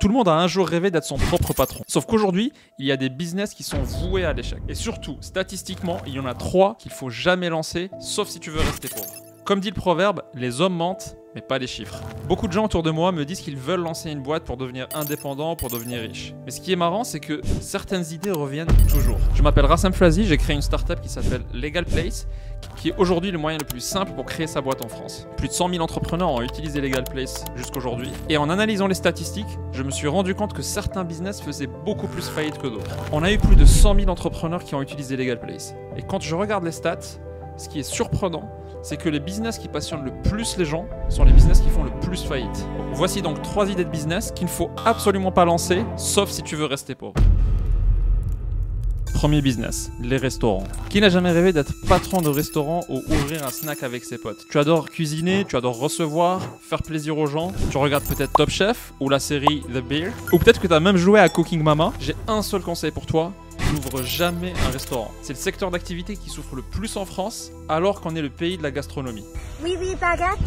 Tout le monde a un jour rêvé d'être son propre patron. Sauf qu'aujourd'hui, il y a des business qui sont voués à l'échec. Et surtout, statistiquement, il y en a trois qu'il faut jamais lancer, sauf si tu veux rester pauvre. Comme dit le proverbe, les hommes mentent, pas les chiffres. Beaucoup de gens autour de moi me disent qu'ils veulent lancer une boîte pour devenir indépendant, pour devenir riche. Mais ce qui est marrant, c'est que certaines idées reviennent toujours. Je m'appelle Rassam Flazi, j'ai créé une startup qui s'appelle Legal Place, qui est aujourd'hui le moyen le plus simple pour créer sa boîte en France. Plus de 100 000 entrepreneurs ont utilisé Legal Place jusqu'aujourd'hui. Et en analysant les statistiques, je me suis rendu compte que certains business faisaient beaucoup plus faillite que d'autres. On a eu plus de 100 000 entrepreneurs qui ont utilisé Legal Place. Et quand je regarde les stats, ce qui est surprenant, c'est que les business qui passionnent le plus les gens sont les business qui font le plus faillite. Voici donc trois idées de business qu'il ne faut absolument pas lancer, sauf si tu veux rester pauvre. Premier business, les restaurants. Qui n'a jamais rêvé d'être patron de restaurant ou ouvrir un snack avec ses potes? Tu adores cuisiner, tu adores recevoir, faire plaisir aux gens. Tu regardes peut-être Top Chef ou la série The Bear. Ou peut-être que tu as même joué à Cooking Mama. J'ai un seul conseil pour toi, n'ouvre jamais un restaurant. C'est le secteur d'activité qui souffre le plus en France, alors qu'on est le pays de la gastronomie. Oui, oui, baguette.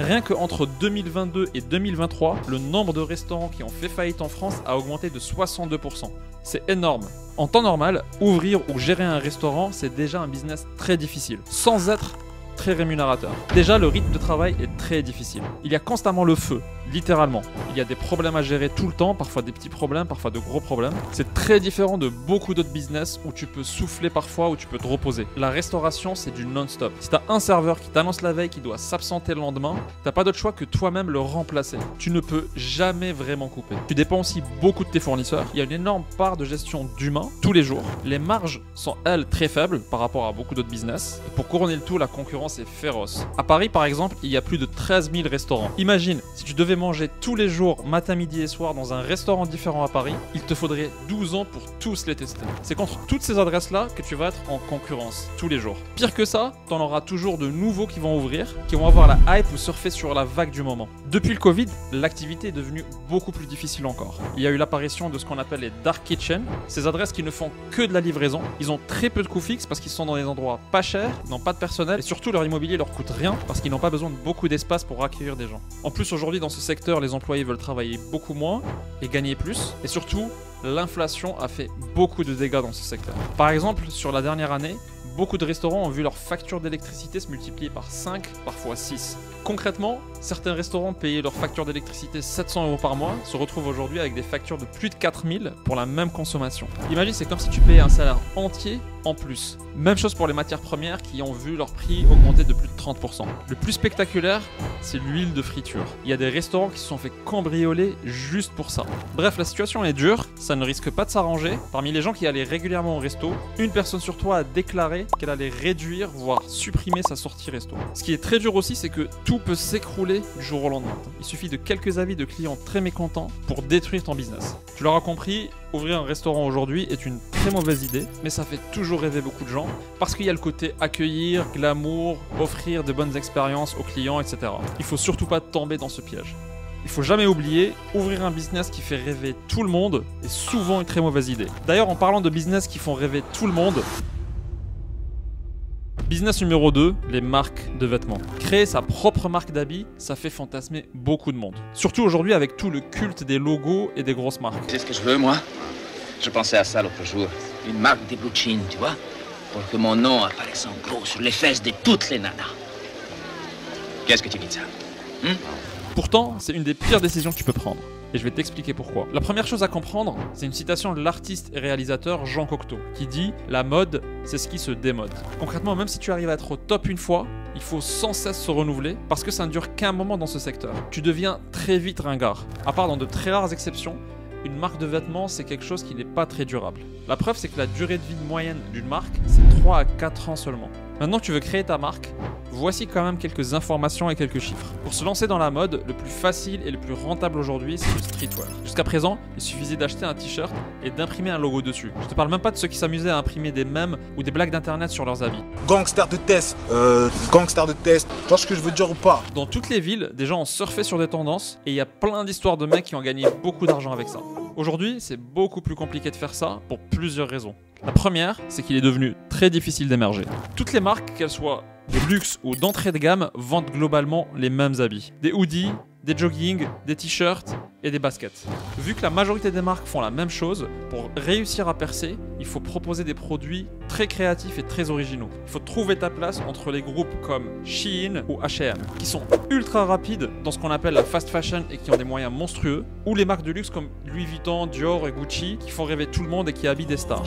Rien que entre 2022 et 2023, le nombre de restaurants qui ont fait faillite en France a augmenté de 62%. C'est énorme. En temps normal, ouvrir ou gérer un restaurant, c'est déjà un business très difficile, sans être très rémunérateur. Déjà, le rythme de travail est très difficile. Il y a constamment le feu, littéralement. Il y a des problèmes à gérer tout le temps, parfois des petits problèmes, parfois de gros problèmes. C'est très différent de beaucoup d'autres business où tu peux souffler parfois, où tu peux te reposer. La restauration, c'est du non-stop. Si t'as un serveur qui t'annonce la veille qui doit s'absenter le lendemain, t'as pas d'autre choix que toi-même le remplacer. Tu ne peux jamais vraiment couper. Tu dépends aussi beaucoup de tes fournisseurs. Il y a une énorme part de gestion d'humains tous les jours. Les marges sont, elles, très faibles par rapport à beaucoup d'autres business. Pour couronner le tout, la concurrence est féroce. À Paris, par exemple, il y a plus de 13 000 restaurants. Imagine, si tu devais manger tous les jours, matin, midi et soir, dans un restaurant différent à Paris, il te faudrait 12 ans pour tous les tester. C'est contre toutes ces adresses-là que tu vas être en concurrence tous les jours. Pire que ça, t'en auras toujours de nouveaux qui vont ouvrir, qui vont avoir la hype ou surfer sur la vague du moment. Depuis le Covid, l'activité est devenue beaucoup plus difficile encore. Il y a eu l'apparition de ce qu'on appelle les dark kitchen, ces adresses qui ne font que de la livraison. Ils ont très peu de coûts fixes parce qu'ils sont dans des endroits pas chers, n'ont pas de personnel et surtout leur immobilier leur coûte rien parce qu'ils n'ont pas besoin de beaucoup d'espace pour accueillir des gens. En plus aujourd'hui dans ce secteur, les employés veulent travailler beaucoup moins et gagner plus et surtout l'inflation a fait beaucoup de dégâts dans ce secteur. Par exemple, sur la dernière année, beaucoup de restaurants ont vu leur facture d'électricité se multiplier par 5, parfois 6. Concrètement, certains restaurants payaient leur facture d'électricité 700 euros par mois se retrouvent aujourd'hui avec des factures de plus de 4000 pour la même consommation. Imagine, c'est comme si tu payais un salaire entier en plus. Même chose pour les matières premières qui ont vu leur prix augmenter de plus de 30%. Le plus spectaculaire, c'est l'huile de friture. Il y a des restaurants qui se sont fait cambrioler juste pour ça. Bref, la situation est dure, ça ne risque pas de s'arranger. Parmi les gens qui allaient régulièrement au resto, une personne sur toi a déclaré qu'elle allait réduire, voire supprimer sa sortie resto. Ce qui est très dur aussi, c'est que tout peut s'écrouler du jour au lendemain. Il suffit de quelques avis de clients très mécontents pour détruire ton business. Tu l'auras compris, ouvrir un restaurant aujourd'hui est une très mauvaise idée, mais ça fait toujours rêver beaucoup de gens parce qu'il y a le côté accueillir, glamour, offrir de bonnes expériences aux clients, etc. Il faut surtout pas tomber dans ce piège. Il faut jamais oublier, ouvrir un business qui fait rêver tout le monde est souvent une très mauvaise idée. D'ailleurs, en parlant de business qui font rêver tout le monde, Business numéro 2, les marques de vêtements. Créer sa propre marque d'habits, ça fait fantasmer beaucoup de monde. Surtout aujourd'hui avec tout le culte des logos et des grosses marques. Tu sais ce que je veux, moi? Je pensais à ça l'autre jour. Une marque des blue jeans, tu vois? Pour que mon nom apparaisse en gros sur les fesses de toutes les nanas. Qu'est-ce que tu dis de ça? Hmm? Pourtant, c'est une des pires décisions que tu peux prendre. Et je vais t'expliquer pourquoi. La première chose à comprendre, c'est une citation de l'artiste et réalisateur Jean Cocteau, qui dit La mode, c'est ce qui se démode. Concrètement, même si tu arrives à être au top une fois, il faut sans cesse se renouveler parce que ça ne dure qu'un moment dans ce secteur. Tu deviens très vite ringard. À part dans de très rares exceptions, une marque de vêtements, c'est quelque chose qui n'est pas très durable. La preuve, c'est que la durée de vie moyenne d'une marque, c'est 3 à 4 ans seulement. Maintenant que tu veux créer ta marque, voici quand même quelques informations et quelques chiffres. Pour se lancer dans la mode, le plus facile et le plus rentable aujourd'hui, c'est le streetwear. Jusqu'à présent, il suffisait d'acheter un t-shirt et d'imprimer un logo dessus. Je te parle même pas de ceux qui s'amusaient à imprimer des mèmes ou des blagues d'internet sur leurs habits. Gangster de test, euh, gangster de test, tu vois ce que je veux dire ou pas? Dans toutes les villes, des gens ont surfé sur des tendances et il y a plein d'histoires de mecs qui ont gagné beaucoup d'argent avec ça. Aujourd'hui, c'est beaucoup plus compliqué de faire ça pour plusieurs raisons. La première, c'est qu'il est devenu très difficile d'émerger. Toutes les marques, qu'elles soient de luxe ou d'entrée de gamme, vendent globalement les mêmes habits. Des hoodies, des joggings, des t-shirts et des baskets. Vu que la majorité des marques font la même chose, pour réussir à percer, il faut proposer des produits très créatifs et très originaux. Il faut trouver ta place entre les groupes comme Shein ou H&M, qui sont ultra rapides dans ce qu'on appelle la fast fashion et qui ont des moyens monstrueux, ou les marques de luxe comme Louis Vuitton, Dior et Gucci, qui font rêver tout le monde et qui habillent des stars.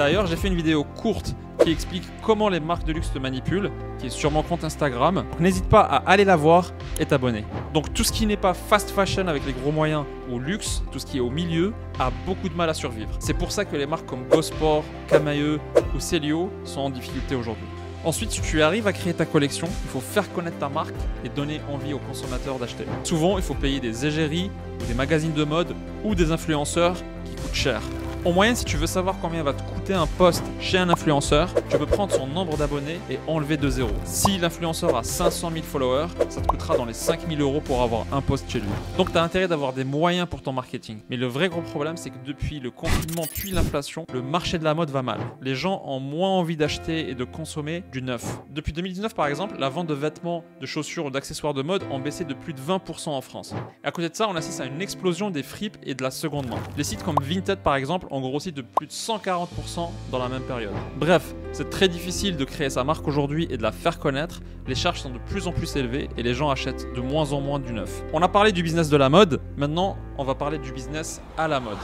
D'ailleurs, j'ai fait une vidéo courte qui explique comment les marques de luxe te manipulent, qui est sur mon compte Instagram. N'hésite pas à aller la voir et t'abonner. Donc tout ce qui n'est pas fast fashion avec les gros moyens ou luxe, tout ce qui est au milieu, a beaucoup de mal à survivre. C'est pour ça que les marques comme Gosport, Camailleux ou Celio sont en difficulté aujourd'hui. Ensuite, si tu arrives à créer ta collection, il faut faire connaître ta marque et donner envie aux consommateurs d'acheter. Souvent, il faut payer des égéries, des magazines de mode ou des influenceurs qui coûtent cher. En moyenne, si tu veux savoir combien va te coûter un post chez un influenceur, tu peux prendre son nombre d'abonnés et enlever de zéro. Si l'influenceur a 500 000 followers, ça te coûtera dans les 5000 euros pour avoir un post chez lui. Donc tu as intérêt d'avoir des moyens pour ton marketing. Mais le vrai gros problème, c'est que depuis le confinement puis l'inflation, le marché de la mode va mal. Les gens ont moins envie d'acheter et de consommer du neuf. Depuis 2019, par exemple, la vente de vêtements, de chaussures ou d'accessoires de mode ont baissé de plus de 20% en France. Et à côté de ça, on assiste à une explosion des fripes et de la seconde main. Les sites comme Vinted, par exemple, ont grossi de plus de 140% dans la même période. Bref, c'est très difficile de créer sa marque aujourd'hui et de la faire connaître. Les charges sont de plus en plus élevées et les gens achètent de moins en moins du neuf. On a parlé du business de la mode, maintenant on va parler du business à la mode.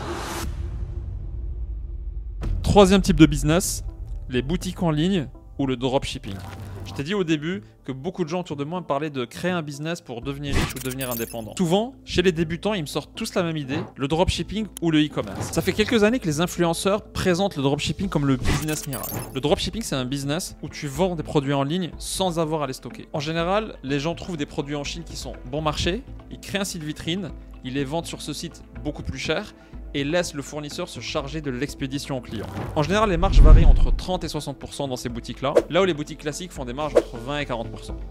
Troisième type de business, les boutiques en ligne ou le dropshipping. Je t'ai dit au début que beaucoup de gens autour de moi me parlaient de créer un business pour devenir riche ou devenir indépendant. Souvent, chez les débutants, ils me sortent tous la même idée, le dropshipping ou le e-commerce. Ça fait quelques années que les influenceurs présentent le dropshipping comme le business miracle. Le dropshipping, c'est un business où tu vends des produits en ligne sans avoir à les stocker. En général, les gens trouvent des produits en Chine qui sont bon marché, ils créent un site vitrine, ils les vendent sur ce site beaucoup plus cher et laisse le fournisseur se charger de l'expédition au client. En général, les marges varient entre 30 et 60% dans ces boutiques-là, là où les boutiques classiques font des marges entre 20 et 40%.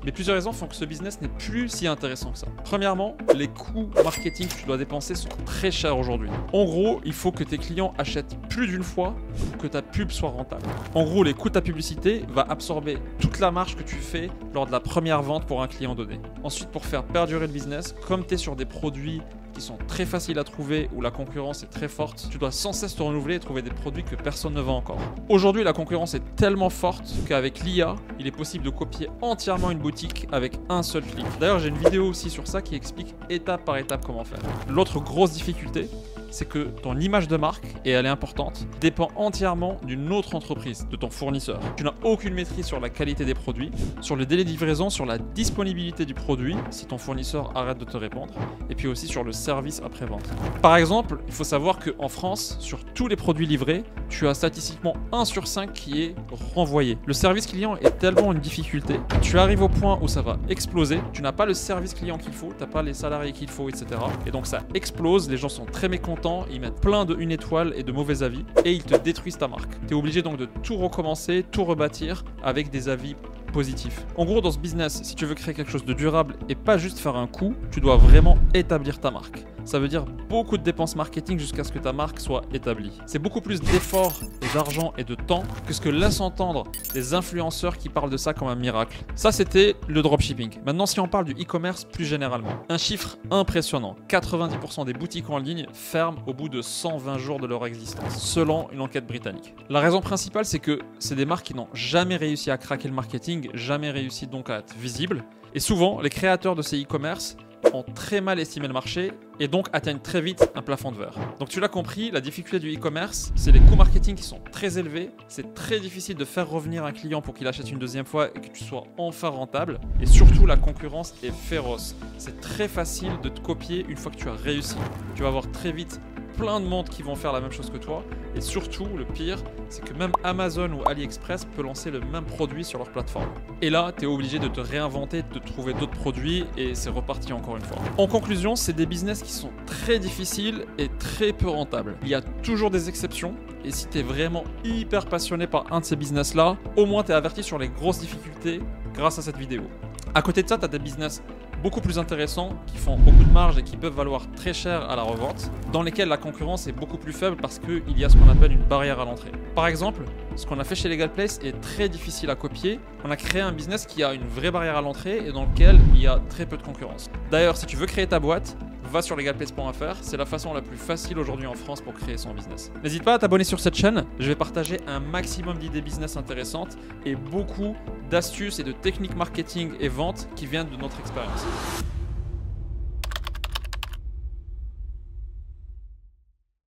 Mais plusieurs raisons font que ce business n'est plus si intéressant que ça. Premièrement, les coûts marketing que tu dois dépenser sont très chers aujourd'hui. En gros, il faut que tes clients achètent plus d'une fois pour que ta pub soit rentable. En gros, les coûts de ta publicité va absorber toute la marge que tu fais lors de la première vente pour un client donné. Ensuite, pour faire perdurer le business, comme tu es sur des produits qui sont très faciles à trouver, où la concurrence est très forte, tu dois sans cesse te renouveler et trouver des produits que personne ne vend encore. Aujourd'hui, la concurrence est tellement forte qu'avec l'IA, il est possible de copier entièrement une boutique avec un seul clic. D'ailleurs, j'ai une vidéo aussi sur ça qui explique étape par étape comment faire. L'autre grosse difficulté, c'est que ton image de marque, et elle est importante, dépend entièrement d'une autre entreprise, de ton fournisseur. Tu n'as aucune maîtrise sur la qualité des produits, sur le délai de livraison, sur la disponibilité du produit, si ton fournisseur arrête de te répondre, et puis aussi sur le service après-vente. Par exemple, il faut savoir qu'en France, sur tous les produits livrés, tu as statistiquement 1 sur 5 qui est renvoyé. Le service client est tellement une difficulté, tu arrives au point où ça va exploser, tu n'as pas le service client qu'il faut, tu n'as pas les salariés qu'il faut, etc. Et donc ça explose, les gens sont très mécontents ils mettent plein de une étoile et de mauvais avis et ils te détruisent ta marque. Tu es obligé donc de tout recommencer, tout rebâtir avec des avis positifs. En gros, dans ce business, si tu veux créer quelque chose de durable et pas juste faire un coup, tu dois vraiment établir ta marque ça veut dire beaucoup de dépenses marketing jusqu'à ce que ta marque soit établie. C'est beaucoup plus d'efforts d'argent et de temps que ce que laissent entendre les influenceurs qui parlent de ça comme un miracle. Ça, c'était le dropshipping. Maintenant, si on parle du e-commerce plus généralement, un chiffre impressionnant 90% des boutiques en ligne ferment au bout de 120 jours de leur existence, selon une enquête britannique. La raison principale, c'est que c'est des marques qui n'ont jamais réussi à craquer le marketing, jamais réussi donc à être visibles. Et souvent, les créateurs de ces e-commerce ont très mal estimé le marché et donc atteignent très vite un plafond de verre. Donc tu l'as compris, la difficulté du e-commerce, c'est les coûts marketing qui sont très élevés, c'est très difficile de faire revenir un client pour qu'il achète une deuxième fois et que tu sois enfin rentable, et surtout la concurrence est féroce. C'est très facile de te copier une fois que tu as réussi. Tu vas avoir très vite plein de monde qui vont faire la même chose que toi. Et surtout, le pire, c'est que même Amazon ou AliExpress peut lancer le même produit sur leur plateforme. Et là, tu es obligé de te réinventer, de trouver d'autres produits et c'est reparti encore une fois. En conclusion, c'est des business qui sont très difficiles et très peu rentables. Il y a toujours des exceptions et si tu vraiment hyper passionné par un de ces business-là, au moins tu averti sur les grosses difficultés grâce à cette vidéo. À côté de ça, tu des business beaucoup plus intéressants, qui font beaucoup de marge et qui peuvent valoir très cher à la revente, dans lesquels la concurrence est beaucoup plus faible parce qu'il y a ce qu'on appelle une barrière à l'entrée. Par exemple, ce qu'on a fait chez Legal Place est très difficile à copier. On a créé un business qui a une vraie barrière à l'entrée et dans lequel il y a très peu de concurrence. D'ailleurs, si tu veux créer ta boîte, va sur legalplace.fr, c'est la façon la plus facile aujourd'hui en France pour créer son business. N'hésite pas à t'abonner sur cette chaîne, je vais partager un maximum d'idées business intéressantes et beaucoup d'astuces et de techniques marketing et vente qui viennent de notre expérience.